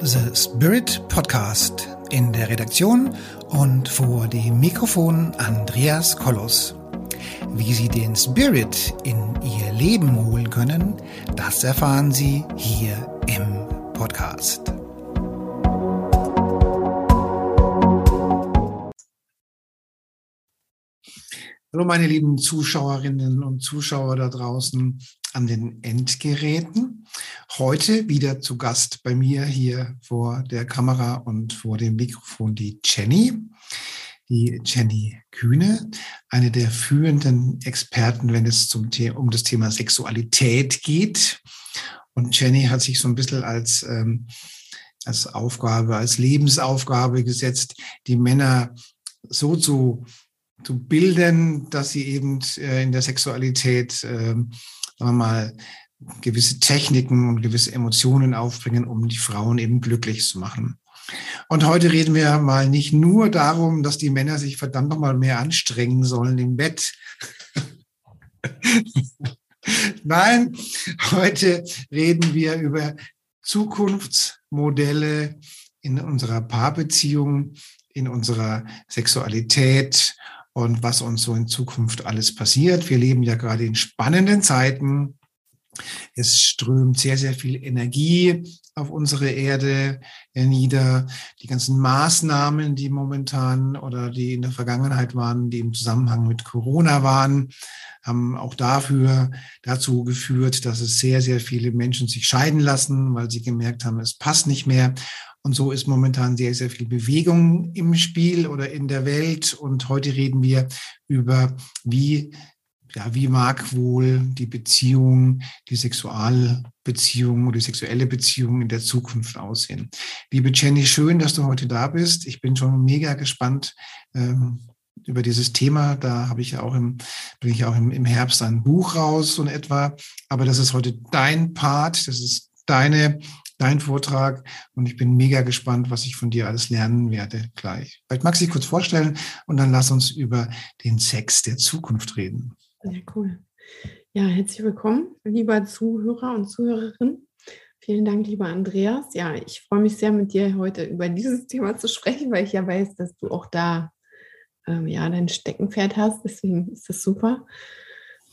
The Spirit Podcast in der Redaktion und vor dem Mikrofon Andreas Kollos. Wie Sie den Spirit in Ihr Leben holen können, das erfahren Sie hier im Podcast. Hallo meine lieben Zuschauerinnen und Zuschauer da draußen an den Endgeräten. Heute wieder zu Gast bei mir hier vor der Kamera und vor dem Mikrofon die Jenny. Die Jenny Kühne, eine der führenden Experten, wenn es zum um das Thema Sexualität geht. Und Jenny hat sich so ein bisschen als, ähm, als Aufgabe, als Lebensaufgabe gesetzt, die Männer so zu, zu bilden, dass sie eben äh, in der Sexualität äh, sagen wir mal, gewisse Techniken und gewisse Emotionen aufbringen, um die Frauen eben glücklich zu machen. Und heute reden wir mal nicht nur darum, dass die Männer sich verdammt noch mal mehr anstrengen sollen im Bett. Nein, heute reden wir über Zukunftsmodelle in unserer Paarbeziehung, in unserer Sexualität und was uns so in Zukunft alles passiert. Wir leben ja gerade in spannenden Zeiten. Es strömt sehr, sehr viel Energie auf unsere Erde nieder. Die ganzen Maßnahmen, die momentan oder die in der Vergangenheit waren, die im Zusammenhang mit Corona waren, haben auch dafür dazu geführt, dass es sehr, sehr viele Menschen sich scheiden lassen, weil sie gemerkt haben, es passt nicht mehr. Und so ist momentan sehr, sehr viel Bewegung im Spiel oder in der Welt. Und heute reden wir über, wie, ja, wie mag wohl die Beziehung, die Sexualbeziehung oder die sexuelle Beziehung in der Zukunft aussehen. Liebe Jenny, schön, dass du heute da bist. Ich bin schon mega gespannt. Ähm, über dieses Thema. Da habe ich ja auch im, bringe ich auch im, im Herbst ein Buch raus, in etwa. Aber das ist heute dein Part. Das ist deine dein Vortrag und ich bin mega gespannt, was ich von dir alles lernen werde gleich. Vielleicht magst du dich kurz vorstellen und dann lass uns über den Sex der Zukunft reden. Ja, cool. Ja, herzlich willkommen, lieber Zuhörer und Zuhörerin. Vielen Dank, lieber Andreas. Ja, ich freue mich sehr, mit dir heute über dieses Thema zu sprechen, weil ich ja weiß, dass du auch da ähm, ja dein Steckenpferd hast. Deswegen ist das super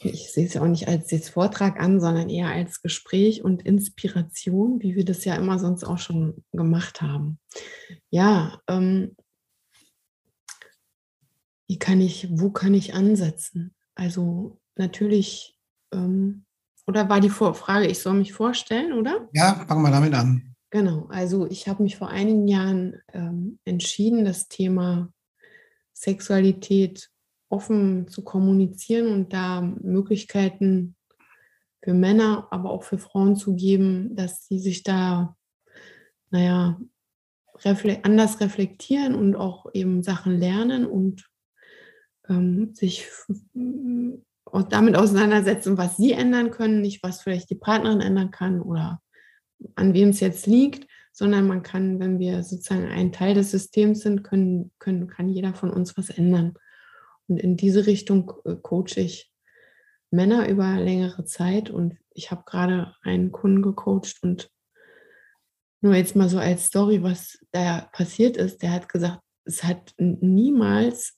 ich sehe es ja auch nicht als jetzt Vortrag an, sondern eher als Gespräch und Inspiration, wie wir das ja immer sonst auch schon gemacht haben. Ja, ähm, wie kann ich, wo kann ich ansetzen? Also natürlich, ähm, oder war die Frage, ich soll mich vorstellen, oder? Ja, fangen wir damit an. Genau, also ich habe mich vor einigen Jahren ähm, entschieden, das Thema Sexualität offen zu kommunizieren und da Möglichkeiten für Männer, aber auch für Frauen zu geben, dass sie sich da, naja, anders reflektieren und auch eben Sachen lernen und ähm, sich damit auseinandersetzen, was sie ändern können, nicht was vielleicht die Partnerin ändern kann oder an wem es jetzt liegt, sondern man kann, wenn wir sozusagen ein Teil des Systems sind, können, können, kann jeder von uns was ändern. Und in diese Richtung äh, coache ich Männer über längere Zeit. Und ich habe gerade einen Kunden gecoacht und nur jetzt mal so als Story, was da passiert ist. Der hat gesagt, es hat niemals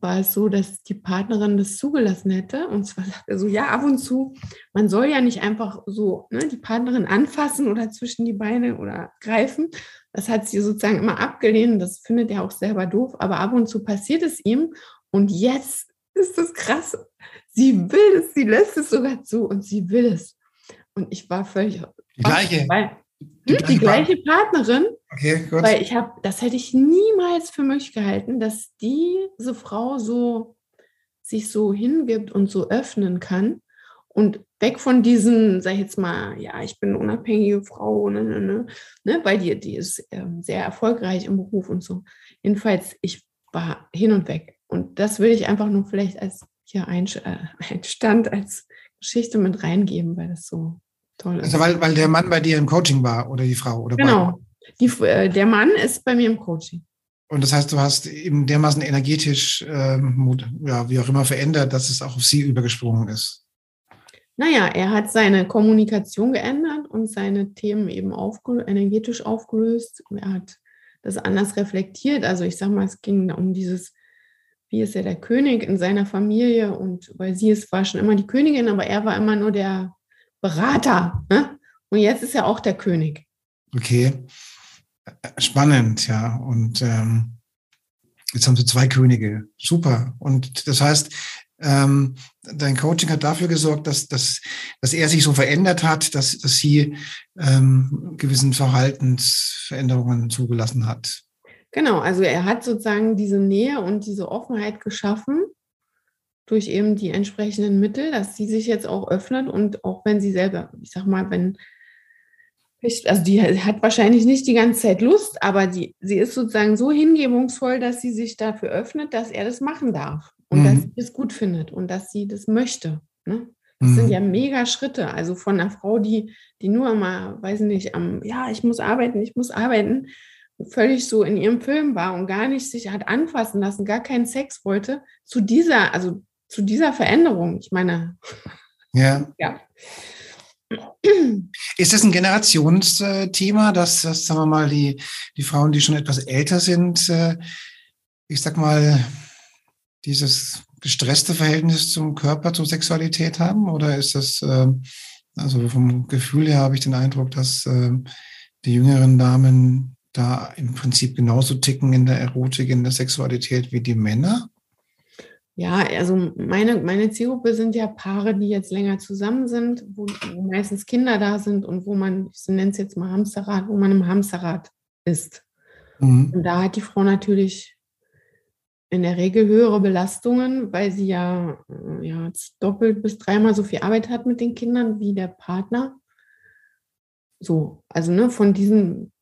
war es so, dass die Partnerin das zugelassen hätte. Und zwar sagt er so, ja, ab und zu, man soll ja nicht einfach so ne, die Partnerin anfassen oder zwischen die Beine oder greifen. Das hat sie sozusagen immer abgelehnt. Das findet er auch selber doof. Aber ab und zu passiert es ihm. Und jetzt ist das krass. Sie will es, sie lässt es sogar zu und sie will es. Und ich war völlig. Die gleiche. Weil, die, hm, die gleiche Partnerin. Okay, gut. Weil ich habe, das hätte ich niemals für möglich gehalten, dass diese Frau so sich so hingibt und so öffnen kann und weg von diesen, sag ich jetzt mal, ja, ich bin eine unabhängige Frau, ne, ne, ne, ne weil die, die ist ähm, sehr erfolgreich im Beruf und so. Jedenfalls, ich war hin und weg. Und das will ich einfach nur vielleicht als hier ein, äh, ein Stand, als Geschichte mit reingeben, weil das so toll ist. Also weil, weil der Mann bei dir im Coaching war oder die Frau? Oder genau. Die, äh, der Mann ist bei mir im Coaching. Und das heißt, du hast eben dermaßen energetisch, ähm, ja, wie auch immer verändert, dass es auch auf sie übergesprungen ist. naja, er hat seine Kommunikation geändert und seine Themen eben aufgelö energetisch aufgelöst. Er hat das anders reflektiert. Also ich sage mal, es ging um dieses, wie ist er der König in seiner Familie und weil sie es war schon immer die Königin, aber er war immer nur der Berater. Ne? Und jetzt ist er auch der König. Okay, spannend, ja. Und ähm, jetzt haben sie zwei Könige. Super. Und das heißt, ähm, dein Coaching hat dafür gesorgt, dass, dass, dass er sich so verändert hat, dass, dass sie ähm, gewissen Verhaltensveränderungen zugelassen hat. Genau, also er hat sozusagen diese Nähe und diese Offenheit geschaffen durch eben die entsprechenden Mittel, dass sie sich jetzt auch öffnet und auch wenn sie selber, ich sag mal, wenn also die hat wahrscheinlich nicht die ganze Zeit Lust, aber die, sie ist sozusagen so hingebungsvoll, dass sie sich dafür öffnet, dass er das machen darf und mhm. dass sie das gut findet und dass sie das möchte. Ne? Das mhm. sind ja mega Schritte. Also von einer Frau, die, die nur mal, weiß nicht, am, ja, ich muss arbeiten, ich muss arbeiten, völlig so in ihrem Film war und gar nicht sich hat anfassen lassen, gar keinen Sex wollte, zu dieser, also zu dieser Veränderung. Ich meine, ja. ja. Ist das ein Generationsthema, dass, dass sagen wir mal, die, die Frauen, die schon etwas älter sind, äh, ich sag mal, dieses gestresste Verhältnis zum Körper, zur Sexualität haben? Oder ist das, äh, also vom Gefühl her habe ich den Eindruck, dass äh, die jüngeren Damen da im Prinzip genauso ticken in der Erotik, in der Sexualität wie die Männer? Ja, also meine, meine Zielgruppe sind ja Paare, die jetzt länger zusammen sind, wo, wo meistens Kinder da sind und wo man, ich nenne es jetzt mal Hamsterrad, wo man im Hamsterrad ist. Mhm. Und da hat die Frau natürlich in der Regel höhere Belastungen, weil sie ja, äh, ja doppelt bis dreimal so viel Arbeit hat mit den Kindern wie der Partner. So, also ne, von diesen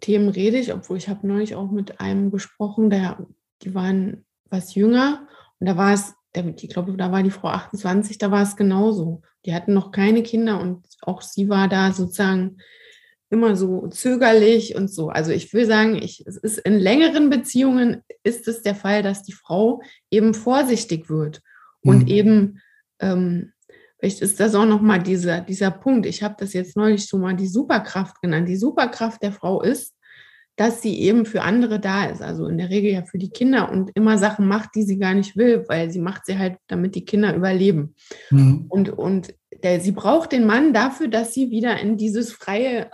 Themen rede ich, obwohl ich habe neulich auch mit einem gesprochen, der, die waren was jünger und da war es, ich glaube, da war die Frau 28, da war es genauso. Die hatten noch keine Kinder und auch sie war da sozusagen immer so zögerlich und so. Also ich will sagen, ich, es ist in längeren Beziehungen ist es der Fall, dass die Frau eben vorsichtig wird und mhm. eben ähm, vielleicht ist das auch noch mal dieser dieser Punkt. Ich habe das jetzt neulich so mal die Superkraft genannt. Die Superkraft der Frau ist, dass sie eben für andere da ist, also in der Regel ja für die Kinder und immer Sachen macht, die sie gar nicht will, weil sie macht sie halt, damit die Kinder überleben. Mhm. Und, und der, sie braucht den Mann dafür, dass sie wieder in dieses freie,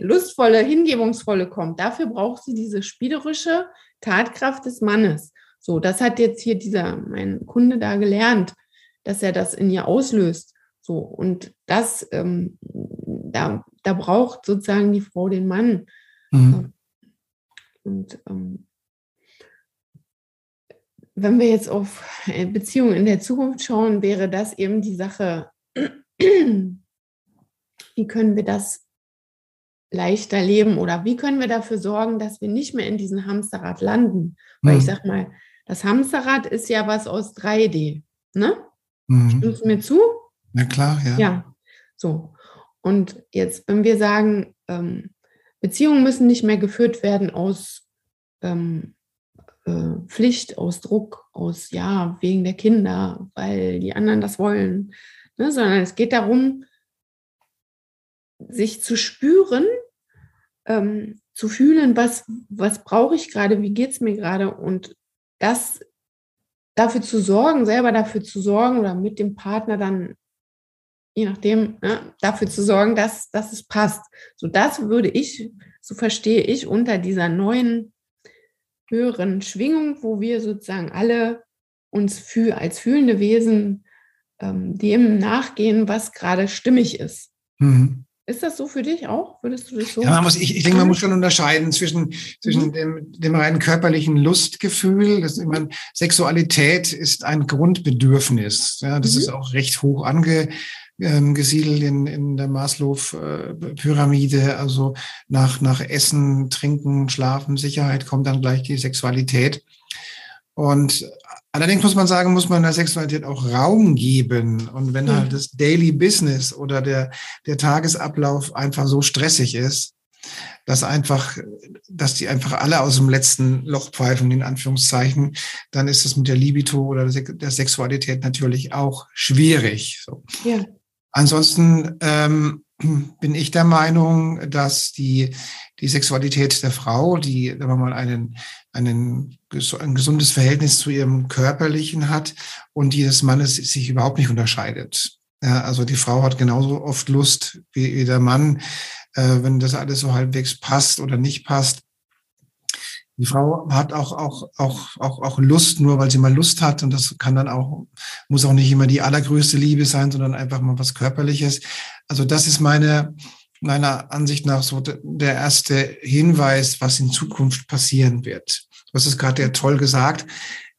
lustvolle, hingebungsvolle kommt. Dafür braucht sie diese spielerische Tatkraft des Mannes. So, das hat jetzt hier dieser, mein Kunde da gelernt, dass er das in ihr auslöst. So, und das, ähm, da, da braucht sozusagen die Frau den Mann. Mhm. Und ähm, wenn wir jetzt auf äh, Beziehungen in der Zukunft schauen, wäre das eben die Sache, wie können wir das leichter leben oder wie können wir dafür sorgen, dass wir nicht mehr in diesem Hamsterrad landen? Weil mhm. ich sag mal, das Hamsterrad ist ja was aus 3D, ne? Mhm. Stimmst du mir zu? Na klar, ja. Ja, so. Und jetzt, wenn wir sagen, ähm, Beziehungen müssen nicht mehr geführt werden aus ähm, äh, Pflicht, aus Druck, aus ja, wegen der Kinder, weil die anderen das wollen, ne, sondern es geht darum, sich zu spüren, ähm, zu fühlen, was, was brauche ich gerade, wie geht es mir gerade und das dafür zu sorgen, selber dafür zu sorgen oder mit dem Partner dann je nachdem, ne, dafür zu sorgen, dass, dass es passt. So das würde ich, so verstehe ich, unter dieser neuen höheren Schwingung, wo wir sozusagen alle uns für, als fühlende Wesen ähm, dem nachgehen, was gerade stimmig ist. Mhm. Ist das so für dich auch? Würdest du das so? Ja, man muss, ich, ich denke, man muss schon unterscheiden zwischen, zwischen mhm. dem, dem rein körperlichen Lustgefühl. Das, ich meine, Sexualität ist ein Grundbedürfnis. Ja, das mhm. ist auch recht hoch ange, ähm, gesiedelt in, in der Maslow-Pyramide. Also nach, nach Essen, Trinken, Schlafen, Sicherheit kommt dann gleich die Sexualität. Und allerdings muss man sagen, muss man der Sexualität auch Raum geben. Und wenn halt das Daily Business oder der, der Tagesablauf einfach so stressig ist, dass einfach, dass die einfach alle aus dem letzten Loch pfeifen, in Anführungszeichen, dann ist es mit der Libido oder der Sexualität natürlich auch schwierig. So. Ja. Ansonsten ähm, bin ich der Meinung, dass die, die Sexualität der Frau, die, wenn man mal einen, einen, ein gesundes Verhältnis zu ihrem Körperlichen hat und die des Mannes sich überhaupt nicht unterscheidet. Ja, also die Frau hat genauso oft Lust wie, wie der Mann, äh, wenn das alles so halbwegs passt oder nicht passt. Die Frau hat auch, auch, auch, auch, auch Lust, nur weil sie mal Lust hat. Und das kann dann auch, muss auch nicht immer die allergrößte Liebe sein, sondern einfach mal was Körperliches. Also das ist meine, meiner Ansicht nach so der erste Hinweis, was in Zukunft passieren wird. Du hast es gerade ja toll gesagt.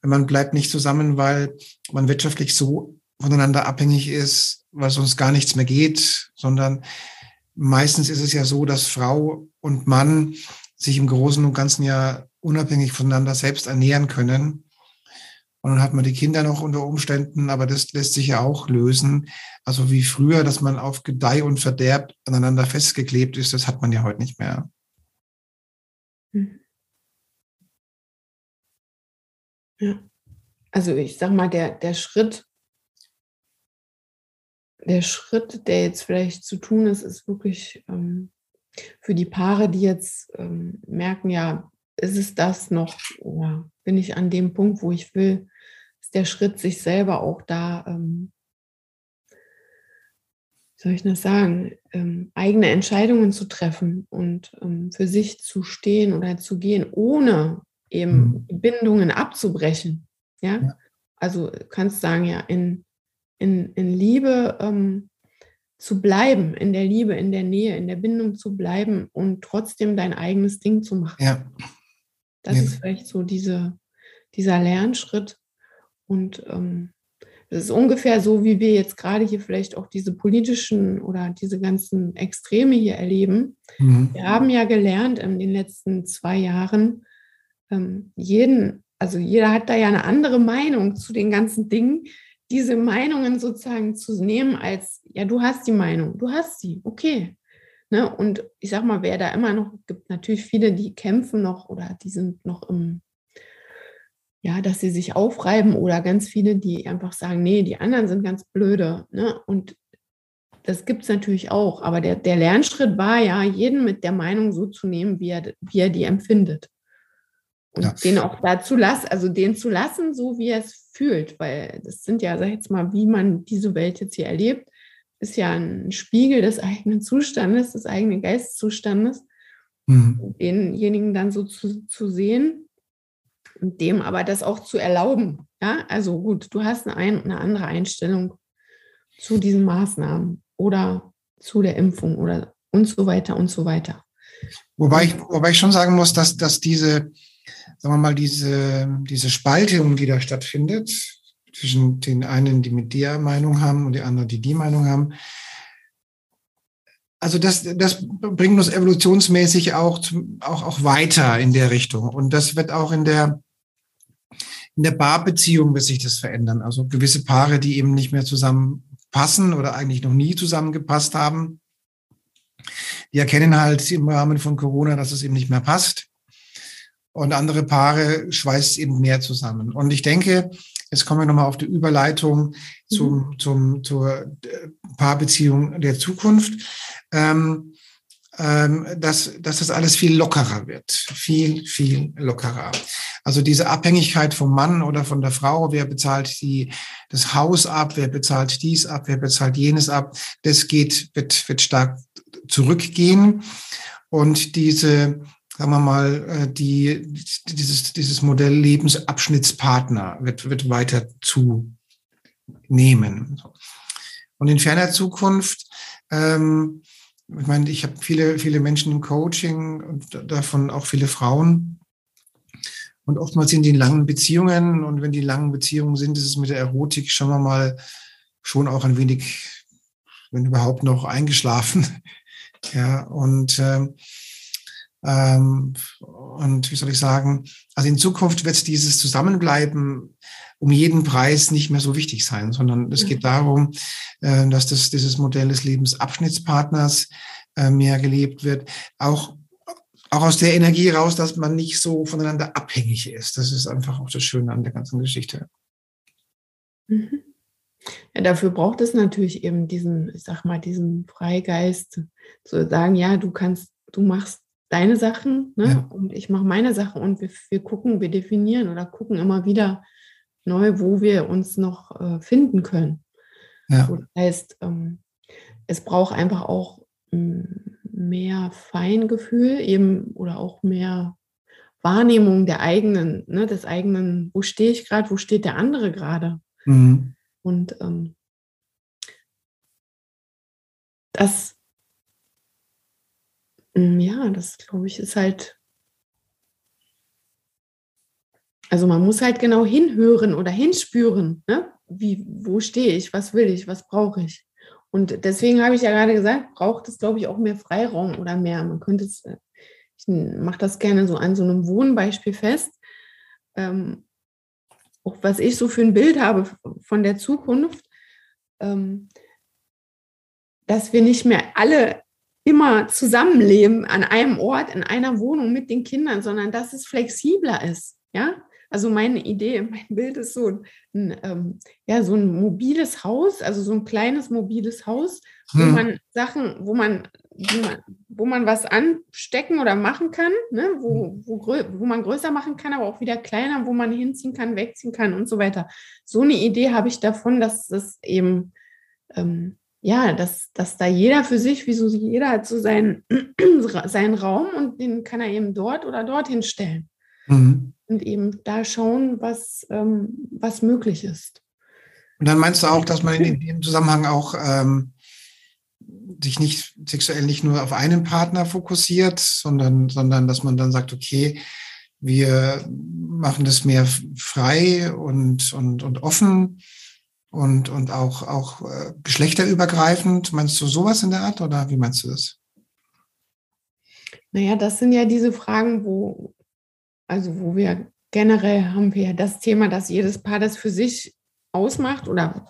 Man bleibt nicht zusammen, weil man wirtschaftlich so voneinander abhängig ist, weil sonst gar nichts mehr geht, sondern meistens ist es ja so, dass Frau und Mann sich im Großen und Ganzen ja unabhängig voneinander selbst ernähren können. Und dann hat man die Kinder noch unter Umständen, aber das lässt sich ja auch lösen. Also wie früher, dass man auf Gedeih und Verderb aneinander festgeklebt ist, das hat man ja heute nicht mehr. Mhm. Ja. Also ich sag mal, der, der Schritt, der Schritt, der jetzt vielleicht zu tun ist, ist wirklich ähm, für die Paare, die jetzt ähm, merken, ja, ist es das noch oder bin ich an dem Punkt, wo ich will, ist der Schritt, sich selber auch da, ähm, wie soll ich das sagen, ähm, eigene Entscheidungen zu treffen und ähm, für sich zu stehen oder zu gehen, ohne eben mhm. Bindungen abzubrechen. Ja? ja? Also kannst sagen, ja, in, in, in Liebe ähm, zu bleiben, in der Liebe, in der Nähe, in der Bindung zu bleiben und trotzdem dein eigenes Ding zu machen. Ja. Das ja. ist vielleicht so diese, dieser Lernschritt. Und ähm, das ist ungefähr so, wie wir jetzt gerade hier vielleicht auch diese politischen oder diese ganzen Extreme hier erleben. Mhm. Wir haben ja gelernt in den letzten zwei Jahren, ähm, jeden, also jeder hat da ja eine andere Meinung zu den ganzen Dingen diese Meinungen sozusagen zu nehmen als, ja, du hast die Meinung, du hast sie, okay. Ne? Und ich sag mal, wer da immer noch, gibt natürlich viele, die kämpfen noch oder die sind noch im, ja, dass sie sich aufreiben oder ganz viele, die einfach sagen, nee, die anderen sind ganz blöde. Ne? Und das gibt es natürlich auch. Aber der, der Lernschritt war ja, jeden mit der Meinung so zu nehmen, wie er, wie er die empfindet. Und ja. den auch dazu lassen, also den zu lassen, so wie er es fühlt, weil das sind ja, sag ich jetzt mal, wie man diese Welt jetzt hier erlebt, ist ja ein Spiegel des eigenen Zustandes, des eigenen Geisteszustandes. Mhm. Denjenigen dann so zu, zu sehen und dem aber das auch zu erlauben. Ja, also gut, du hast eine, eine andere Einstellung zu diesen Maßnahmen oder zu der Impfung oder und so weiter und so weiter. Wobei ich, wobei ich schon sagen muss, dass, dass diese, sagen wir mal, diese, diese Spaltung, die da stattfindet, zwischen den einen, die mit der Meinung haben und die anderen, die die Meinung haben, also das, das bringt uns evolutionsmäßig auch, auch, auch weiter in der Richtung. Und das wird auch in der, in der Paarbeziehung wird sich das verändern. Also gewisse Paare, die eben nicht mehr zusammenpassen oder eigentlich noch nie zusammengepasst haben, die erkennen halt im Rahmen von Corona, dass es eben nicht mehr passt und andere Paare schweißt eben mehr zusammen. Und ich denke, jetzt kommen wir nochmal auf die Überleitung zum, mhm. zum, zur äh, Paarbeziehung der Zukunft, ähm, ähm, dass, dass das alles viel lockerer wird. Viel, viel lockerer. Also diese Abhängigkeit vom Mann oder von der Frau, wer bezahlt die, das Haus ab, wer bezahlt dies ab, wer bezahlt jenes ab, das geht, wird, wird stark zurückgehen. Und diese, sagen wir mal, äh, die, dieses, dieses Modell Lebensabschnittspartner wird, wird weiter zunehmen. Und in ferner Zukunft, ähm, ich meine, ich habe viele, viele Menschen im Coaching und davon auch viele Frauen. Und oftmals sind die in langen Beziehungen. Und wenn die langen Beziehungen sind, ist es mit der Erotik, schauen wir mal, schon auch ein wenig, wenn überhaupt noch eingeschlafen. Ja, und ähm, ähm, und wie soll ich sagen, also in Zukunft wird dieses Zusammenbleiben um jeden Preis nicht mehr so wichtig sein, sondern es geht darum, äh, dass das, dieses Modell des Lebensabschnittspartners äh, mehr gelebt wird. Auch auch aus der Energie raus, dass man nicht so voneinander abhängig ist. Das ist einfach auch das Schöne an der ganzen Geschichte. Mhm. Ja, dafür braucht es natürlich eben diesen, ich sag mal, diesen Freigeist, zu sagen, ja, du kannst, du machst deine Sachen ne? Ja. und ich mache meine Sachen und wir, wir gucken, wir definieren oder gucken immer wieder neu, wo wir uns noch äh, finden können. Ja. So, das heißt, ähm, es braucht einfach auch hm, mehr Feingefühl eben oder auch mehr Wahrnehmung der eigenen, ne, des eigenen, wo stehe ich gerade, wo steht der andere gerade. Mhm. Und ähm, das, ja, das glaube ich, ist halt, also man muss halt genau hinhören oder hinspüren, ne? Wie, wo stehe ich, was will ich, was brauche ich. Und deswegen habe ich ja gerade gesagt, braucht es, glaube ich, auch mehr Freiraum oder mehr. Man könnte es, äh, ich mache das gerne so an so einem Wohnbeispiel fest. Ähm, auch was ich so für ein Bild habe von der Zukunft, ähm, dass wir nicht mehr alle immer zusammenleben an einem Ort, in einer Wohnung mit den Kindern, sondern dass es flexibler ist. Ja, also meine Idee, mein Bild ist so ein, ähm, ja, so ein mobiles Haus, also so ein kleines mobiles Haus, wo hm. man Sachen, wo man, wo man, wo man was anstecken oder machen kann, ne? wo, hm. wo, wo man größer machen kann, aber auch wieder kleiner, wo man hinziehen kann, wegziehen kann und so weiter. So eine Idee habe ich davon, dass das eben, ähm, ja, dass, dass da jeder für sich, wie so jeder hat so seinen, seinen Raum und den kann er eben dort oder dorthin stellen. Mhm und eben da schauen, was, ähm, was möglich ist. Und dann meinst du auch, dass man in dem Zusammenhang auch ähm, sich nicht sexuell nicht nur auf einen Partner fokussiert, sondern, sondern dass man dann sagt, okay, wir machen das mehr frei und, und, und offen und, und auch, auch äh, geschlechterübergreifend. Meinst du sowas in der Art oder wie meinst du das? Naja, das sind ja diese Fragen, wo, also wo wir generell haben wir ja das Thema, dass jedes Paar das für sich ausmacht oder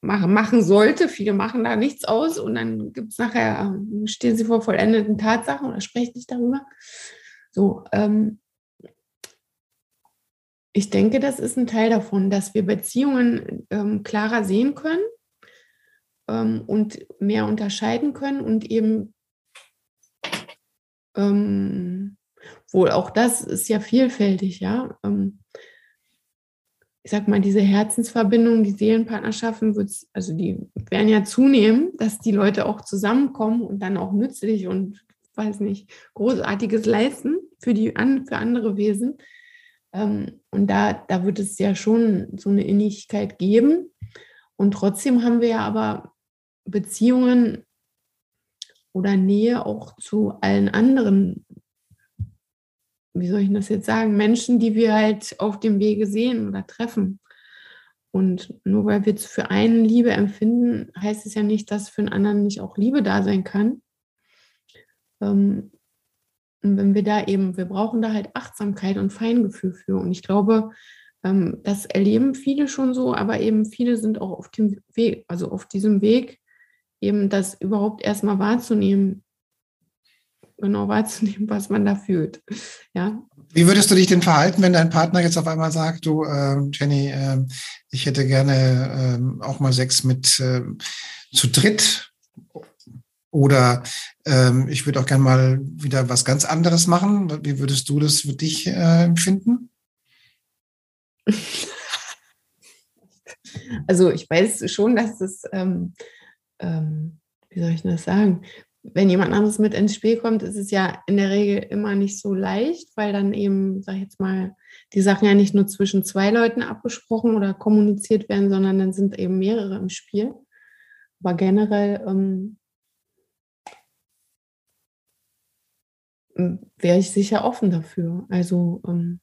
machen sollte. Viele machen da nichts aus und dann gibt es nachher, stehen sie vor vollendeten Tatsachen oder sprechen nicht darüber. So, ähm, ich denke, das ist ein Teil davon, dass wir Beziehungen ähm, klarer sehen können ähm, und mehr unterscheiden können und eben ähm, wohl auch das ist ja vielfältig, ja. Ähm, ich sag mal, diese Herzensverbindungen, die Seelenpartnerschaften, also die werden ja zunehmen, dass die Leute auch zusammenkommen und dann auch nützlich und weiß nicht, Großartiges leisten für die für andere Wesen. Ähm, und da, da wird es ja schon so eine Innigkeit geben. Und trotzdem haben wir ja aber Beziehungen oder Nähe auch zu allen anderen wie soll ich das jetzt sagen, Menschen, die wir halt auf dem Wege sehen oder treffen. Und nur weil wir für einen Liebe empfinden, heißt es ja nicht, dass für einen anderen nicht auch Liebe da sein kann. Ähm, und wenn wir da eben, wir brauchen da halt Achtsamkeit und Feingefühl für. Und ich glaube, ähm, das erleben viele schon so, aber eben viele sind auch auf dem Weg, also auf diesem Weg, eben das überhaupt erstmal wahrzunehmen, genau wahrzunehmen, was man da fühlt. Ja. Wie würdest du dich denn verhalten, wenn dein Partner jetzt auf einmal sagt, du, äh, Jenny, äh, ich hätte gerne äh, auch mal Sex mit äh, zu dritt oder ähm, ich würde auch gerne mal wieder was ganz anderes machen. Wie würdest du das für dich äh, empfinden? Also ich weiß schon, dass es, ähm, ähm, wie soll ich das sagen, wenn jemand anderes mit ins Spiel kommt, ist es ja in der Regel immer nicht so leicht, weil dann eben, sag ich jetzt mal, die Sachen ja nicht nur zwischen zwei Leuten abgesprochen oder kommuniziert werden, sondern dann sind eben mehrere im Spiel. Aber generell ähm, wäre ich sicher offen dafür. Also ähm,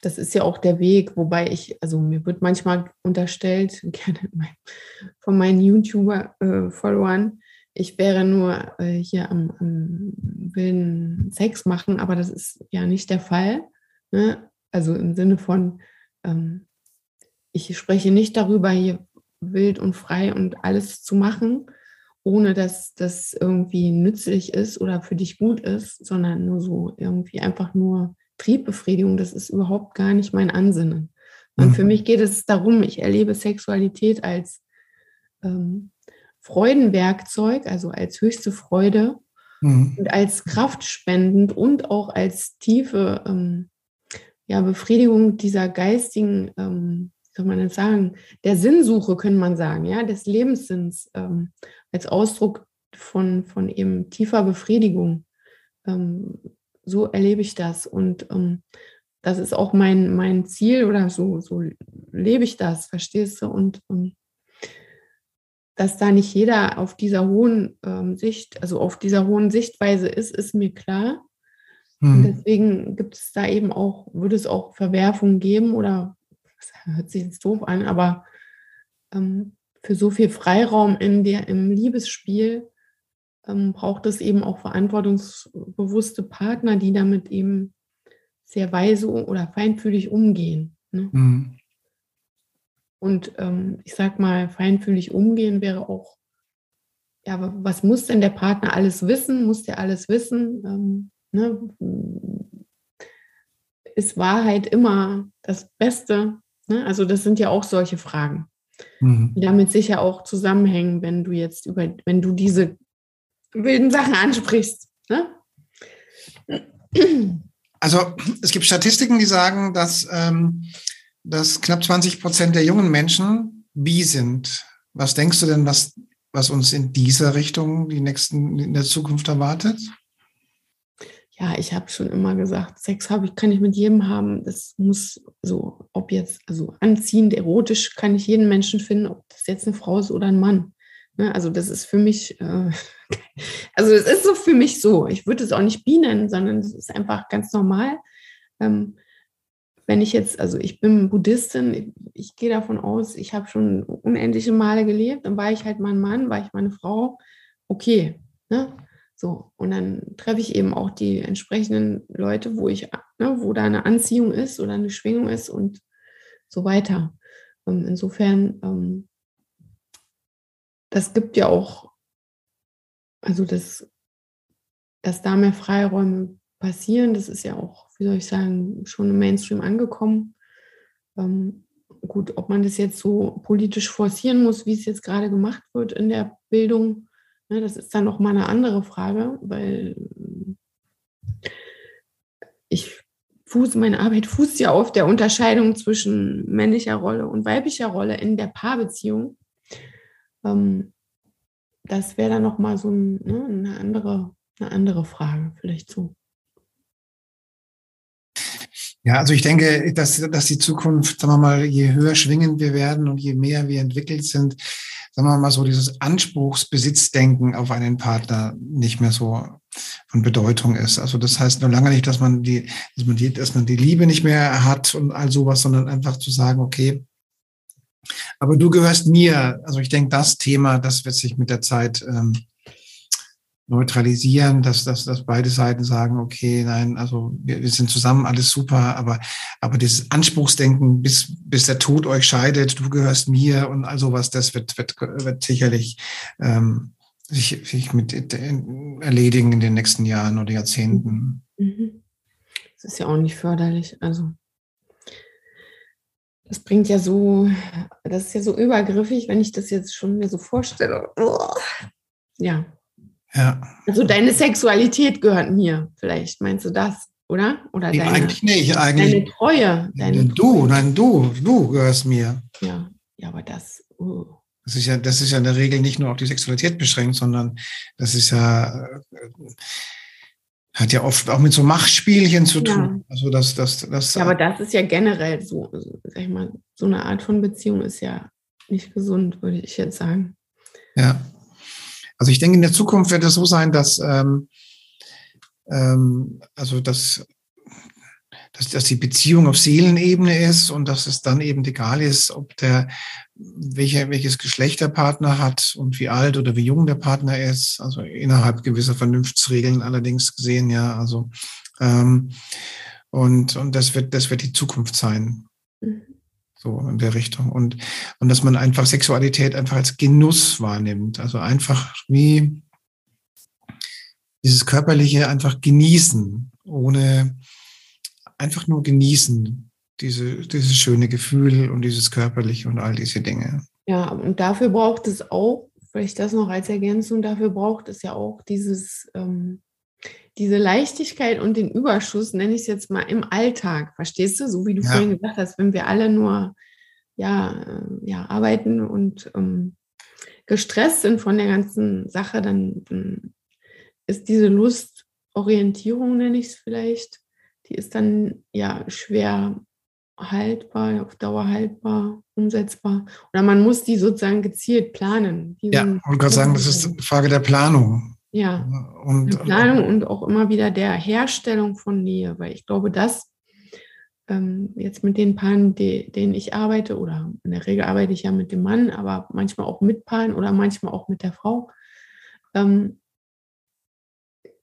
das ist ja auch der Weg, wobei ich, also mir wird manchmal unterstellt, gerne von meinen YouTuber-Followern, äh, ich wäre nur äh, hier am, am wilden Sex machen, aber das ist ja nicht der Fall. Ne? Also im Sinne von, ähm, ich spreche nicht darüber, hier wild und frei und alles zu machen, ohne dass das irgendwie nützlich ist oder für dich gut ist, sondern nur so irgendwie einfach nur Triebbefriedigung. Das ist überhaupt gar nicht mein Ansinnen, Und mhm. für mich geht es darum, ich erlebe Sexualität als ähm, Freudenwerkzeug, also als höchste Freude mhm. und als kraftspendend und auch als tiefe ähm, ja, Befriedigung dieser geistigen, ähm, soll man das sagen, der Sinnsuche, können man sagen, ja, des Lebenssinns ähm, als Ausdruck von, von eben tiefer Befriedigung. Ähm, so erlebe ich das. Und ähm, das ist auch mein, mein Ziel oder so, so lebe ich das, verstehst du? Und ähm, dass da nicht jeder auf dieser hohen ähm, Sicht, also auf dieser hohen Sichtweise ist, ist mir klar. Und deswegen gibt es da eben auch, würde es auch Verwerfungen geben oder das hört sich jetzt doof an, aber ähm, für so viel Freiraum in der, im Liebesspiel ähm, braucht es eben auch verantwortungsbewusste Partner, die damit eben sehr weise oder feinfühlig umgehen. Ne? Mhm. Und ähm, ich sag mal, feinfühlig umgehen wäre auch, ja, was muss denn der Partner alles wissen? Muss der alles wissen? Ähm, ne? Ist Wahrheit immer das Beste? Ne? Also das sind ja auch solche Fragen, mhm. die damit sicher auch zusammenhängen, wenn du jetzt über, wenn du diese wilden Sachen ansprichst. Ne? Also es gibt Statistiken, die sagen, dass, ähm, dass knapp 20 Prozent der jungen Menschen bi sind. Was denkst du denn, was, was uns in dieser Richtung die nächsten in der Zukunft erwartet? Ja, ich habe schon immer gesagt, Sex habe ich, kann ich mit jedem haben. Das muss so, ob jetzt, also anziehend, erotisch, kann ich jeden Menschen finden, ob das jetzt eine Frau ist oder ein Mann. Ne, also das ist für mich, äh, also es ist so für mich so. Ich würde es auch nicht bi nennen, sondern es ist einfach ganz normal. Ähm, wenn ich jetzt, also ich bin Buddhistin, ich, ich gehe davon aus, ich habe schon unendliche Male gelebt, dann war ich halt mein Mann, war ich meine Frau, okay. Ne? So, und dann treffe ich eben auch die entsprechenden Leute, wo ich, ne, wo da eine Anziehung ist oder eine Schwingung ist und so weiter. Ähm, insofern ähm, das gibt ja auch, also das, dass da mehr Freiräume passieren, das ist ja auch, wie soll ich sagen, schon im Mainstream angekommen. Ähm, gut, ob man das jetzt so politisch forcieren muss, wie es jetzt gerade gemacht wird in der Bildung, ne, das ist dann nochmal eine andere Frage, weil ich fuße, meine Arbeit fußt ja auf der Unterscheidung zwischen männlicher Rolle und weiblicher Rolle in der Paarbeziehung. Ähm, das wäre dann nochmal so ein, ne, eine, andere, eine andere Frage, vielleicht so. Ja, also ich denke, dass, dass die Zukunft, sagen wir mal, je höher schwingend wir werden und je mehr wir entwickelt sind, sagen wir mal so, dieses Anspruchsbesitzdenken auf einen Partner nicht mehr so von Bedeutung ist. Also das heißt nur lange nicht, dass man die, dass man die, dass man die Liebe nicht mehr hat und all sowas, sondern einfach zu sagen, okay, aber du gehörst mir. Also ich denke, das Thema, das wird sich mit der Zeit ähm, neutralisieren, dass, dass, dass beide Seiten sagen, okay, nein, also wir, wir sind zusammen, alles super, aber, aber dieses Anspruchsdenken, bis, bis der Tod euch scheidet, du gehörst mir und all sowas, das wird, wird, wird sicherlich ähm, sich, sich mit erledigen in den nächsten Jahren oder Jahrzehnten. Mhm. Das ist ja auch nicht förderlich. Also das bringt ja so, das ist ja so übergriffig, wenn ich das jetzt schon mir so vorstelle. Ja. Ja. Also deine Sexualität gehört mir, vielleicht meinst du das, oder? Oder nee, deine, eigentlich nicht. Eigentlich, deine Treue. Deine du, Treue. nein, du, du gehörst mir. Ja, ja, aber das. Uh. Das ist ja, das ist ja in der Regel nicht nur auf die Sexualität beschränkt, sondern das ist ja hat ja oft auch mit so Machtspielchen zu tun. Ja. Also das, das, das, ja, aber das ist ja generell so, sag ich mal, so eine Art von Beziehung ist ja nicht gesund, würde ich jetzt sagen. Ja. Also ich denke, in der Zukunft wird es so sein, dass ähm, ähm, also dass dass, dass die Beziehung auf Seelenebene ist und dass es dann eben egal ist, ob der welcher, welches Geschlecht der Partner hat und wie alt oder wie jung der Partner ist, also innerhalb gewisser Vernunftsregeln allerdings gesehen, ja, also ähm, und, und das wird, das wird die Zukunft sein. So in der Richtung. Und, und dass man einfach Sexualität einfach als Genuss wahrnimmt. Also einfach wie dieses körperliche einfach genießen, ohne, einfach nur genießen. diese, dieses schöne Gefühl und dieses körperliche und all diese Dinge. Ja, und dafür braucht es auch, vielleicht das noch als Ergänzung, dafür braucht es ja auch dieses, ähm, diese Leichtigkeit und den Überschuss, nenne ich es jetzt mal, im Alltag. Verstehst du? So wie du ja. vorhin gesagt hast, wenn wir alle nur ja, äh, ja, arbeiten und ähm, gestresst sind von der ganzen Sache, dann, dann ist diese Lustorientierung, nenne ich es vielleicht, die ist dann ja schwer haltbar, auf Dauer haltbar, umsetzbar. Oder man muss die sozusagen gezielt planen. ja, wollte gerade sagen, das ist eine Frage der Planung. Ja, und, Planung und auch immer wieder der Herstellung von Nähe, weil ich glaube, das ähm, jetzt mit den Paaren, die, denen ich arbeite, oder in der Regel arbeite ich ja mit dem Mann, aber manchmal auch mit Paaren oder manchmal auch mit der Frau, ähm,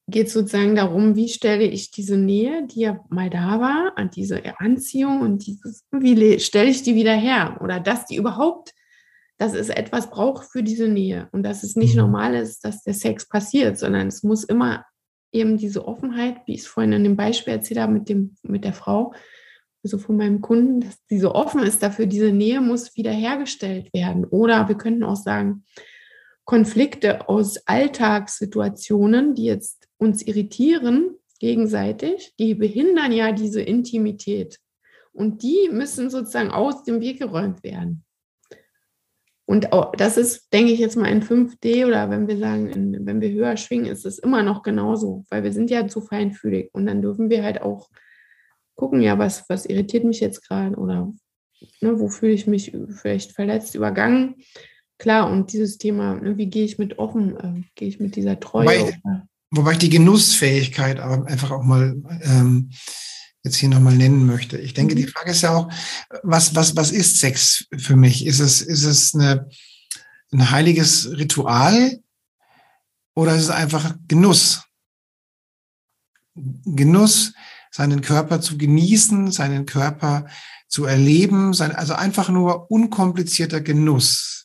geht es sozusagen darum, wie stelle ich diese Nähe, die ja mal da war, an diese Anziehung und dieses, wie stelle ich die wieder her? Oder dass die überhaupt, dass es etwas braucht für diese Nähe und dass es nicht mhm. normal ist, dass der Sex passiert, sondern es muss immer eben diese Offenheit, wie ich es vorhin in dem Beispiel erzählt habe mit, dem, mit der Frau, also von meinem Kunden, dass die so offen ist dafür, diese Nähe muss wiederhergestellt werden. Oder wir könnten auch sagen, Konflikte aus Alltagssituationen, die jetzt uns irritieren gegenseitig, die behindern ja diese Intimität. Und die müssen sozusagen aus dem Weg geräumt werden. Und das ist, denke ich jetzt mal in 5D oder wenn wir sagen, in, wenn wir höher schwingen, ist es immer noch genauso, weil wir sind ja zu feinfühlig. Und dann dürfen wir halt auch gucken, ja, was, was irritiert mich jetzt gerade oder ne, wo fühle ich mich vielleicht verletzt, übergangen. Klar, und dieses Thema, ne, wie gehe ich mit offen, äh, gehe ich mit dieser Treue. Wobei, wobei ich die Genussfähigkeit aber einfach auch mal ähm, jetzt hier nochmal nennen möchte. Ich denke, mhm. die Frage ist ja auch, was, was, was ist Sex für mich? Ist es, ist es eine, ein heiliges Ritual oder ist es einfach Genuss? Genuss seinen Körper zu genießen, seinen Körper zu erleben, sein, also einfach nur unkomplizierter Genuss.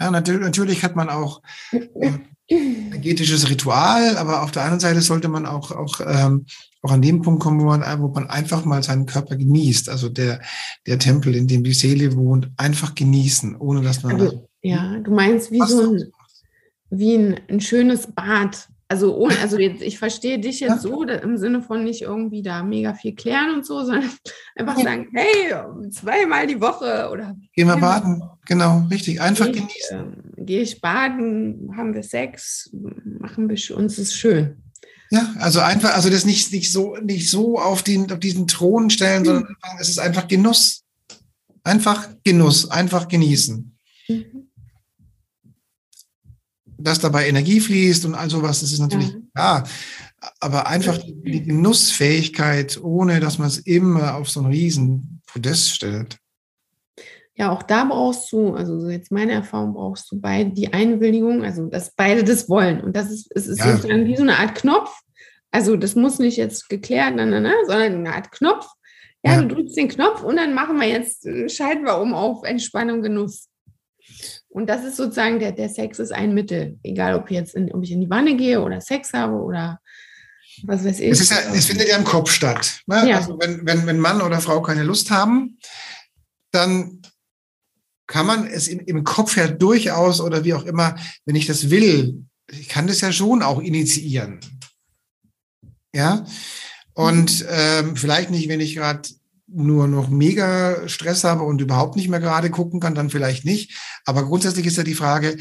Ja, natürlich, hat man auch äh, energetisches Ritual, aber auf der anderen Seite sollte man auch, auch, ähm, auch an dem Punkt kommen, wo man, wo man einfach mal seinen Körper genießt. Also der, der Tempel, in dem die Seele wohnt, einfach genießen, ohne dass man. Also, ja, du meinst wie so ein, wie ein, ein schönes Bad, also, ohne, also jetzt, ich verstehe dich jetzt so im Sinne von nicht irgendwie da mega viel klären und so, sondern einfach sagen, hey, zweimal die Woche oder. Gehen wir baden, genau, richtig, einfach geh genießen. äh, Gehe ich baden, haben wir Sex, machen wir uns ist schön. Ja, also einfach, also das nicht, nicht so, nicht so auf, den, auf diesen Thron stellen, mhm. sondern es ist einfach Genuss. Einfach Genuss, einfach genießen. Mhm dass dabei Energie fließt und all sowas, das ist natürlich ja. klar. Aber einfach die Genussfähigkeit, ohne dass man es immer auf so einen riesen Podest stellt. Ja, auch da brauchst du, also jetzt meine Erfahrung, brauchst du beide die Einwilligung, also dass beide das wollen. Und das ist, es ist ja. sozusagen wie so eine Art Knopf. Also das muss nicht jetzt geklärt, na, na, na, sondern eine Art Knopf. Ja, ja, du drückst den Knopf und dann machen wir jetzt, schalten wir um auf Entspannung, Genuss. Und das ist sozusagen, der, der Sex ist ein Mittel. Egal, ob, jetzt in, ob ich in die Wanne gehe oder Sex habe oder was weiß ich. Es, ja, es findet ja im Kopf statt. Ne? Ja. Also wenn, wenn, wenn Mann oder Frau keine Lust haben, dann kann man es im, im Kopf ja durchaus oder wie auch immer, wenn ich das will, ich kann das ja schon auch initiieren. Ja. Und mhm. ähm, vielleicht nicht, wenn ich gerade nur noch mega Stress habe und überhaupt nicht mehr gerade gucken kann, dann vielleicht nicht. Aber grundsätzlich ist ja die Frage,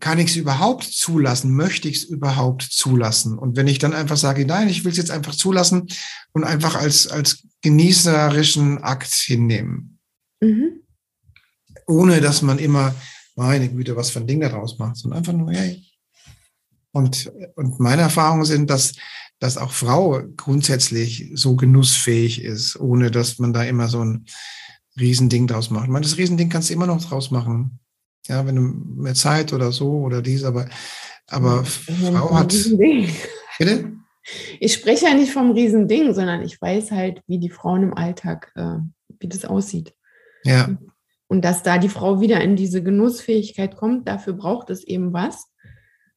kann ich es überhaupt zulassen? Möchte ich es überhaupt zulassen? Und wenn ich dann einfach sage, nein, ich will es jetzt einfach zulassen und einfach als, als genießerischen Akt hinnehmen. Mhm. Ohne dass man immer, meine Güte, was für ein Ding daraus macht, sondern einfach nur, hey. Und, und meine Erfahrungen sind, dass dass auch Frau grundsätzlich so genussfähig ist, ohne dass man da immer so ein Riesending draus macht. Ich meine, das Riesending kannst du immer noch draus machen. Ja, wenn du mehr Zeit oder so oder dies, aber, aber Frau hat. Bitte? Ich spreche ja nicht vom Riesending, sondern ich weiß halt, wie die Frauen im Alltag, äh, wie das aussieht. Ja. Und dass da die Frau wieder in diese Genussfähigkeit kommt, dafür braucht es eben was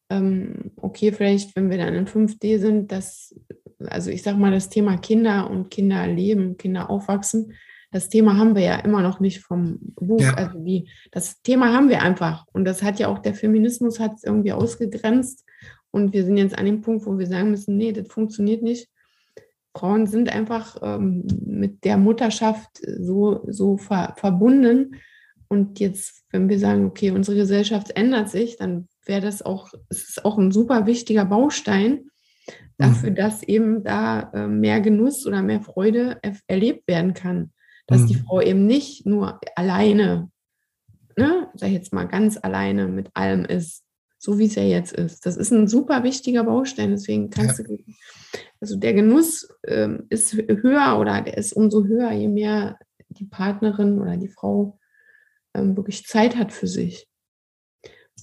ähm, okay, vielleicht, wenn wir dann in 5D sind, dass also ich sage mal, das Thema Kinder und Kinderleben, Kinder aufwachsen, das Thema haben wir ja immer noch nicht vom Buch. Ja. Also die, das Thema haben wir einfach. Und das hat ja auch der Feminismus hat es irgendwie ausgegrenzt. Und wir sind jetzt an dem Punkt, wo wir sagen müssen, nee, das funktioniert nicht. Frauen sind einfach ähm, mit der Mutterschaft so, so ver verbunden. Und jetzt, wenn wir sagen, okay, unsere Gesellschaft ändert sich, dann wäre das auch, es ist auch ein super wichtiger Baustein dafür, mhm. dass eben da äh, mehr Genuss oder mehr Freude er erlebt werden kann. Dass mhm. die Frau eben nicht nur alleine, ne, sag ich jetzt mal ganz alleine mit allem ist, so wie es ja jetzt ist. Das ist ein super wichtiger Baustein, deswegen kannst ja. du, also der Genuss ähm, ist höher oder der ist umso höher, je mehr die Partnerin oder die Frau ähm, wirklich Zeit hat für sich.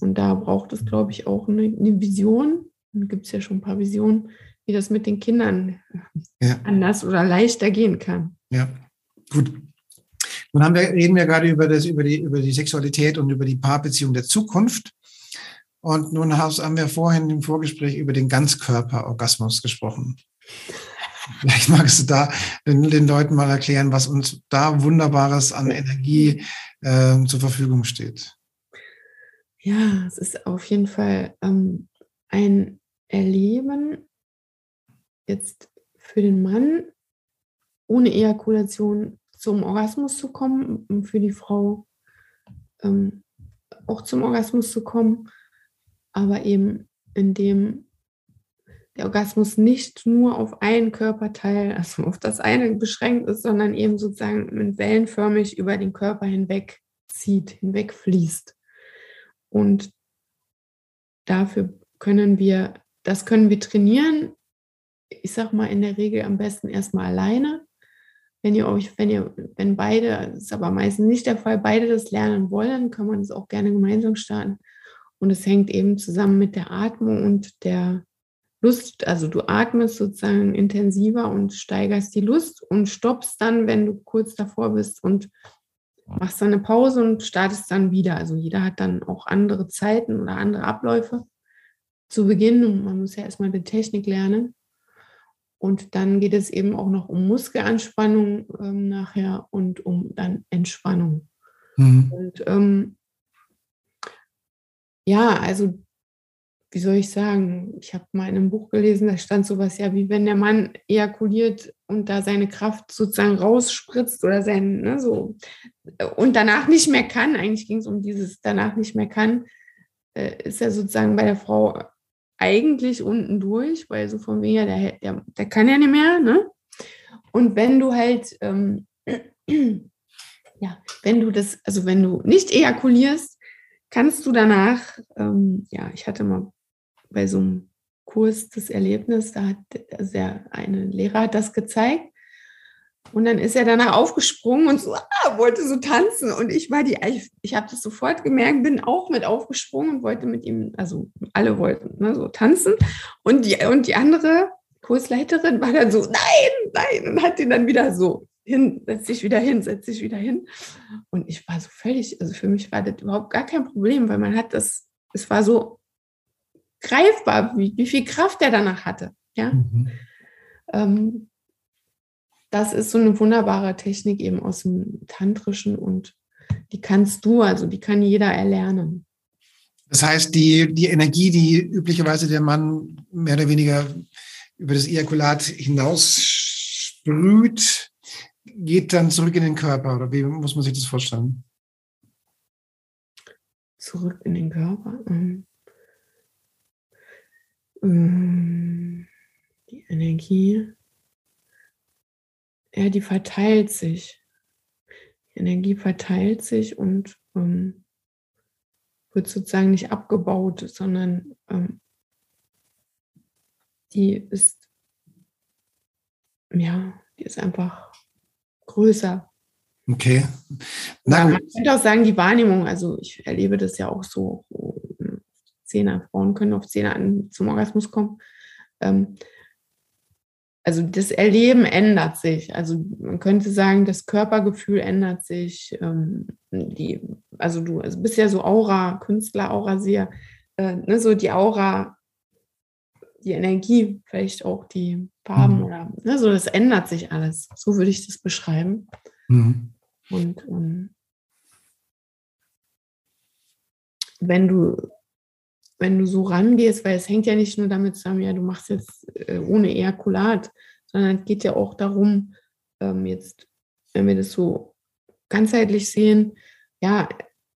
Und da braucht es, glaube ich, auch eine, eine Vision. Gibt es ja schon ein paar Visionen, wie das mit den Kindern ja. anders oder leichter gehen kann. Ja, gut. Nun haben wir, reden wir gerade über, das, über, die, über die Sexualität und über die Paarbeziehung der Zukunft. Und nun haben wir vorhin im Vorgespräch über den Ganzkörperorgasmus gesprochen. Vielleicht magst du da den, den, Leuten mal erklären, was uns da Wunderbares an Energie äh, zur Verfügung steht. Ja, es ist auf jeden Fall ähm, ein Erleben jetzt für den Mann ohne Ejakulation zum Orgasmus zu kommen, für die Frau ähm, auch zum Orgasmus zu kommen, aber eben indem der Orgasmus nicht nur auf einen Körperteil, also auf das eine beschränkt ist, sondern eben sozusagen wellenförmig über den Körper hinweg zieht, hinweg fließt. Und dafür können wir, das können wir trainieren. Ich sage mal in der Regel am besten erstmal alleine. Wenn ihr euch, wenn ihr, wenn beide, das ist aber meistens nicht der Fall, beide das lernen wollen, kann man es auch gerne gemeinsam starten. Und es hängt eben zusammen mit der Atmung und der Lust. Also du atmest sozusagen intensiver und steigerst die Lust und stoppst dann, wenn du kurz davor bist und machst dann eine Pause und startest dann wieder. Also jeder hat dann auch andere Zeiten oder andere Abläufe zu Beginn und man muss ja erstmal die Technik lernen. Und dann geht es eben auch noch um Muskelanspannung ähm, nachher und um dann Entspannung. Mhm. Und ähm, ja, also wie soll ich sagen, ich habe mal in einem Buch gelesen, da stand sowas ja, wie wenn der Mann ejakuliert und da seine Kraft sozusagen rausspritzt oder sein, ne, so, und danach nicht mehr kann, eigentlich ging es um dieses danach nicht mehr kann, äh, ist er sozusagen bei der Frau eigentlich unten durch, weil so von wegen, der, der, der kann ja nicht mehr, ne? Und wenn du halt, ähm, ja, wenn du das, also wenn du nicht ejakulierst, kannst du danach, ähm, ja, ich hatte mal bei so einem Kurs das Erlebnis, da hat der, eine Lehrer hat das gezeigt. Und dann ist er danach aufgesprungen und so, ah, wollte so tanzen. Und ich war die, ich, ich habe das sofort gemerkt, bin auch mit aufgesprungen und wollte mit ihm, also alle wollten ne, so tanzen. Und die, und die andere Kursleiterin war dann so, nein, nein, und hat ihn dann wieder so hin, setz dich wieder hin, setz dich wieder hin. Und ich war so völlig, also für mich war das überhaupt gar kein Problem, weil man hat das, es war so greifbar, wie, wie viel Kraft er danach hatte. Ja? Mhm. Ähm, das ist so eine wunderbare Technik eben aus dem Tantrischen und die kannst du, also die kann jeder erlernen. Das heißt, die, die Energie, die üblicherweise der Mann mehr oder weniger über das Ejakulat hinaus sprüht, geht dann zurück in den Körper oder wie muss man sich das vorstellen? Zurück in den Körper. Ähm. Ähm, die Energie, ja, die verteilt sich. Die Energie verteilt sich und ähm, wird sozusagen nicht abgebaut, sondern ähm, die ist, ja, die ist einfach größer. Okay. Na, man könnte auch sagen, die Wahrnehmung, also ich erlebe das ja auch so, Zehner, Frauen können auf Zehner zum Orgasmus kommen. Ähm, also das Erleben ändert sich. Also man könnte sagen, das Körpergefühl ändert sich. Ähm, die, also du also bist ja so Aura, Künstler, Aura sehr, äh, ne, so die Aura die Energie, vielleicht auch die Farben mhm. oder ne, so, das ändert sich alles. So würde ich das beschreiben. Mhm. Und um, ähm, wenn du wenn du so rangehst, weil es hängt ja nicht nur damit zusammen, ja, du machst jetzt äh, ohne Ejakulat, sondern es geht ja auch darum, ähm, jetzt, wenn wir das so ganzheitlich sehen, ja,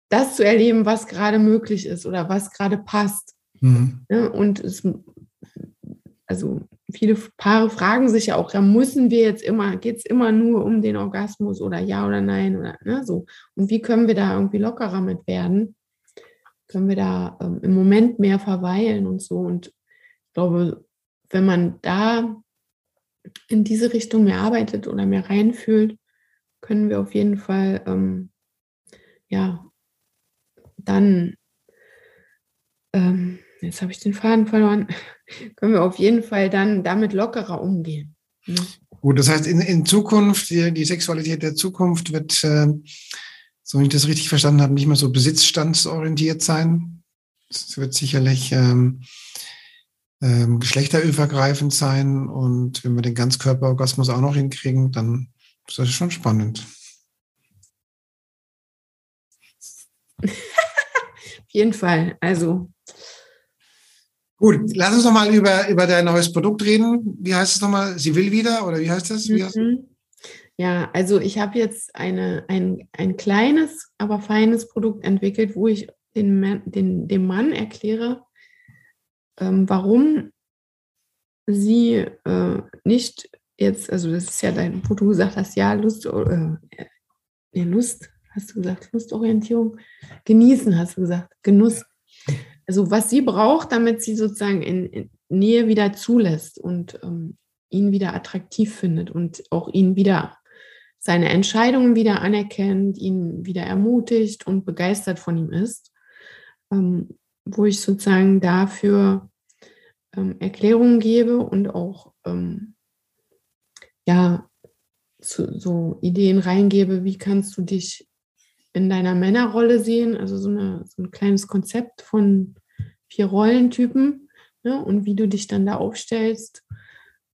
das zu erleben, was gerade möglich ist oder was gerade passt. Mhm. Ja, und es, also viele Paare fragen sich ja auch, ja, müssen wir jetzt immer, geht es immer nur um den Orgasmus oder ja oder nein oder ne, so. Und wie können wir da irgendwie lockerer mit werden? Können wir da ähm, im Moment mehr verweilen und so? Und ich glaube, wenn man da in diese Richtung mehr arbeitet oder mehr reinfühlt, können wir auf jeden Fall ähm, ja dann, ähm, jetzt habe ich den Faden verloren, können wir auf jeden Fall dann damit lockerer umgehen. Ne? Gut, das heißt, in, in Zukunft, die, die Sexualität der Zukunft wird, äh, so wie ich das richtig verstanden habe, nicht mehr so besitzstandsorientiert sein. Es wird sicherlich ähm, ähm, geschlechterübergreifend sein und wenn wir den Ganzkörperorgasmus auch noch hinkriegen, dann ist das schon spannend. Auf jeden Fall. Also. Gut, lass uns nochmal über, über dein neues Produkt reden. Wie heißt es nochmal? Sie will wieder oder wie heißt das? Wie heißt mhm. Ja, also ich habe jetzt eine, ein, ein kleines, aber feines Produkt entwickelt, wo ich den, den, dem Mann erkläre, ähm, warum sie äh, nicht jetzt, also das ist ja dein, wo du gesagt hast, ja, Lust, äh, äh, Lust, hast du gesagt, Lustorientierung, genießen, hast du gesagt, Genuss. Also was sie braucht, damit sie sozusagen in, in Nähe wieder zulässt und ähm, ihn wieder attraktiv findet und auch ihn wieder seine Entscheidungen wieder anerkennt, ihn wieder ermutigt und begeistert von ihm ist, ähm, wo ich sozusagen dafür ähm, Erklärungen gebe und auch ähm, ja zu, so Ideen reingebe, wie kannst du dich in deiner Männerrolle sehen, also so, eine, so ein kleines Konzept von vier Rollentypen ne, und wie du dich dann da aufstellst.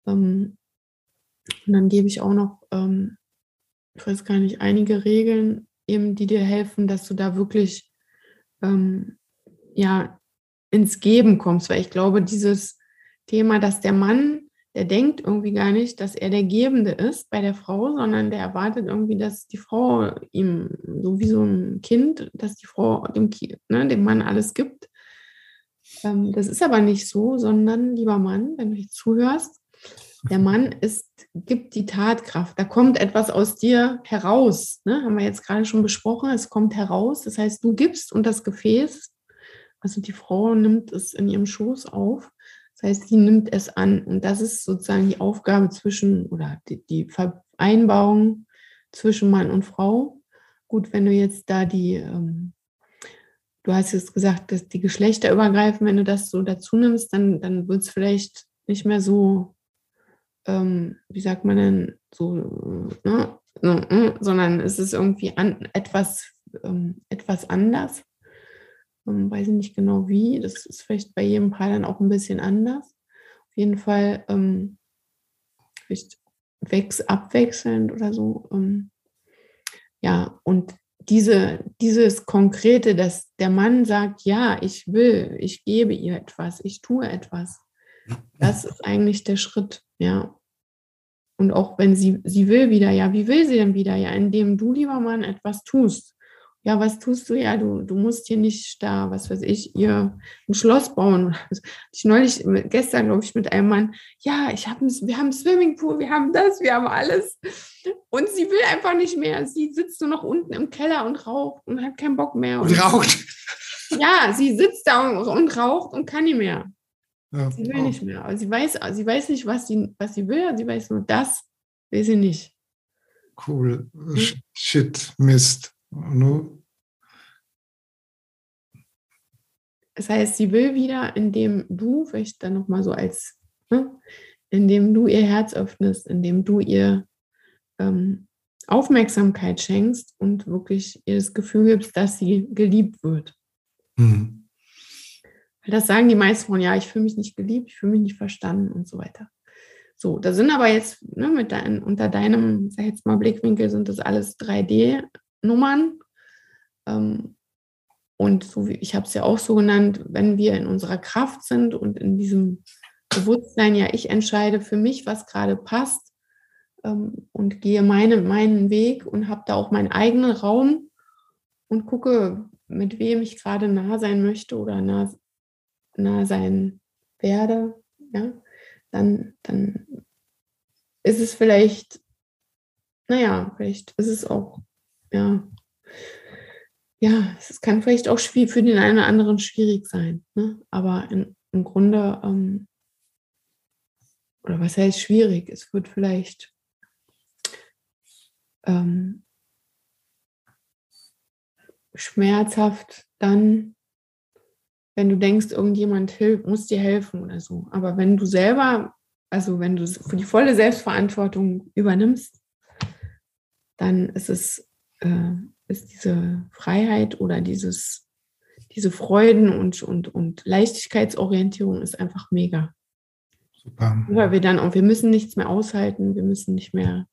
Ähm, und dann gebe ich auch noch, ähm, ich weiß gar nicht, einige Regeln, eben, die dir helfen, dass du da wirklich ähm, ja ins Geben kommst, weil ich glaube, dieses Thema, dass der Mann der denkt irgendwie gar nicht, dass er der Gebende ist bei der Frau, sondern der erwartet irgendwie, dass die Frau ihm, so wie so ein Kind, dass die Frau dem, ne, dem Mann alles gibt. Ähm, das ist aber nicht so, sondern, lieber Mann, wenn du jetzt zuhörst, der Mann ist, gibt die Tatkraft. Da kommt etwas aus dir heraus. Ne? Haben wir jetzt gerade schon besprochen. Es kommt heraus. Das heißt, du gibst und das Gefäß, also die Frau nimmt es in ihrem Schoß auf das heißt, sie nimmt es an. Und das ist sozusagen die Aufgabe zwischen oder die, die Vereinbarung zwischen Mann und Frau. Gut, wenn du jetzt da die, ähm, du hast jetzt gesagt, dass die Geschlechter übergreifen, wenn du das so dazu nimmst, dann, dann wird es vielleicht nicht mehr so, ähm, wie sagt man denn, so, ne? sondern es ist irgendwie an, etwas, ähm, etwas anders. Ähm, weiß ich nicht genau wie. Das ist vielleicht bei jedem Paar dann auch ein bisschen anders. Auf jeden Fall ähm, vielleicht wächs, abwechselnd oder so. Ähm, ja, und diese, dieses Konkrete, dass der Mann sagt, ja, ich will, ich gebe ihr etwas, ich tue etwas. Das ist eigentlich der Schritt, ja. Und auch wenn sie, sie will wieder, ja, wie will sie denn wieder? Ja, indem du, lieber Mann, etwas tust ja, was tust du? Ja, du, du musst hier nicht da, was weiß ich, ihr ein Schloss bauen. Ich neulich, gestern, glaube ich, mit einem Mann, ja, ich hab, wir haben einen Swimmingpool, wir haben das, wir haben alles. Und sie will einfach nicht mehr. Sie sitzt nur noch unten im Keller und raucht und hat keinen Bock mehr. Und, raucht? Ja, sie sitzt da und, und raucht und kann nicht mehr. Ja, sie will nicht mehr. Aber sie weiß, sie weiß nicht, was sie, was sie will. Sie weiß nur, das will sie nicht. Cool. Hm? Shit, Mist. Nur das heißt, sie will wieder, indem du, vielleicht dann nochmal so als, ne, indem du ihr Herz öffnest, indem du ihr ähm, Aufmerksamkeit schenkst und wirklich ihr das Gefühl gibst, dass sie geliebt wird. Mhm. Weil das sagen die meisten Frauen, ja, ich fühle mich nicht geliebt, ich fühle mich nicht verstanden und so weiter. So, da sind aber jetzt ne, mit dein, unter deinem, sag jetzt mal, Blickwinkel sind das alles 3D-Nummern. Ähm, und so wie ich habe es ja auch so genannt, wenn wir in unserer Kraft sind und in diesem Bewusstsein, ja, ich entscheide für mich, was gerade passt ähm, und gehe meine, meinen Weg und habe da auch meinen eigenen Raum und gucke, mit wem ich gerade nah sein möchte oder nah, nah sein werde, ja, dann, dann ist es vielleicht, naja, vielleicht ist es auch, ja, ja, es kann vielleicht auch für den einen oder anderen schwierig sein. Ne? Aber in, im Grunde, ähm, oder was heißt schwierig? Es wird vielleicht ähm, schmerzhaft dann, wenn du denkst, irgendjemand hilft, muss dir helfen oder so. Aber wenn du selber, also wenn du für die volle Selbstverantwortung übernimmst, dann ist es äh, ist diese Freiheit oder dieses, diese Freuden und, und, und Leichtigkeitsorientierung ist einfach mega. Super. Weil wir dann auch, wir müssen nichts mehr aushalten, wir müssen nicht mehr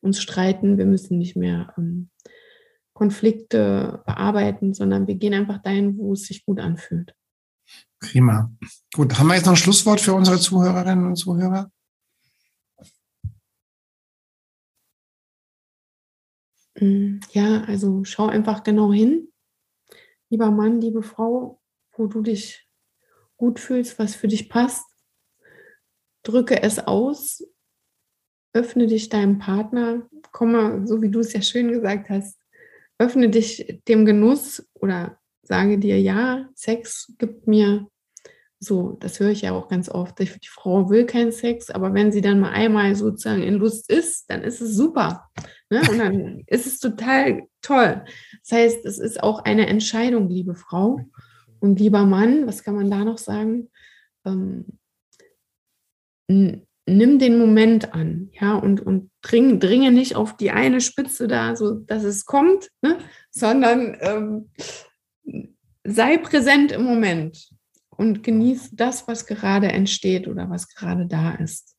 uns streiten, wir müssen nicht mehr ähm, Konflikte bearbeiten, sondern wir gehen einfach dahin, wo es sich gut anfühlt. Prima. Gut, haben wir jetzt noch ein Schlusswort für unsere Zuhörerinnen und Zuhörer? Mm, ja, also schau einfach genau hin, lieber Mann, liebe Frau, wo du dich gut fühlst, was für dich passt. Drücke es aus, öffne dich deinem Partner, komme, so wie du es ja schön gesagt hast, öffne dich dem Genuss oder sage dir, ja, Sex gibt mir so, das höre ich ja auch ganz oft. Die Frau will keinen Sex, aber wenn sie dann mal einmal sozusagen in Lust ist, dann ist es super. Ne? Und dann ist es total toll. Das heißt, es ist auch eine Entscheidung, liebe Frau und lieber Mann. Was kann man da noch sagen? Ähm, nimm den Moment an, ja, und, und dring, dringe nicht auf die eine Spitze da, so dass es kommt, ne? sondern ähm, sei präsent im Moment und genieß das, was gerade entsteht oder was gerade da ist.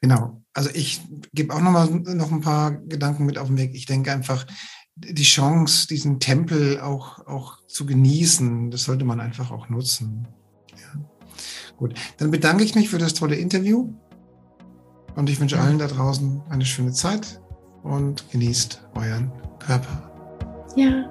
Genau. Also ich gebe auch noch mal noch ein paar Gedanken mit auf den Weg. Ich denke einfach, die Chance, diesen Tempel auch, auch zu genießen, das sollte man einfach auch nutzen. Ja. Gut, dann bedanke ich mich für das tolle Interview und ich wünsche allen da draußen eine schöne Zeit und genießt euren Körper. Ja.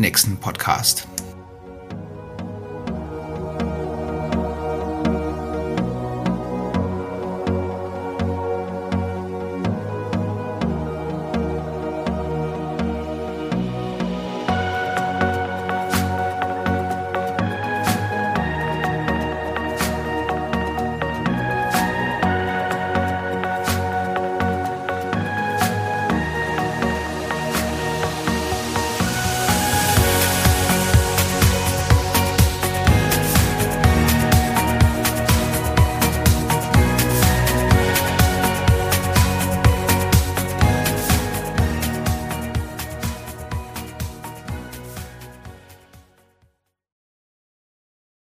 nächsten Podcast.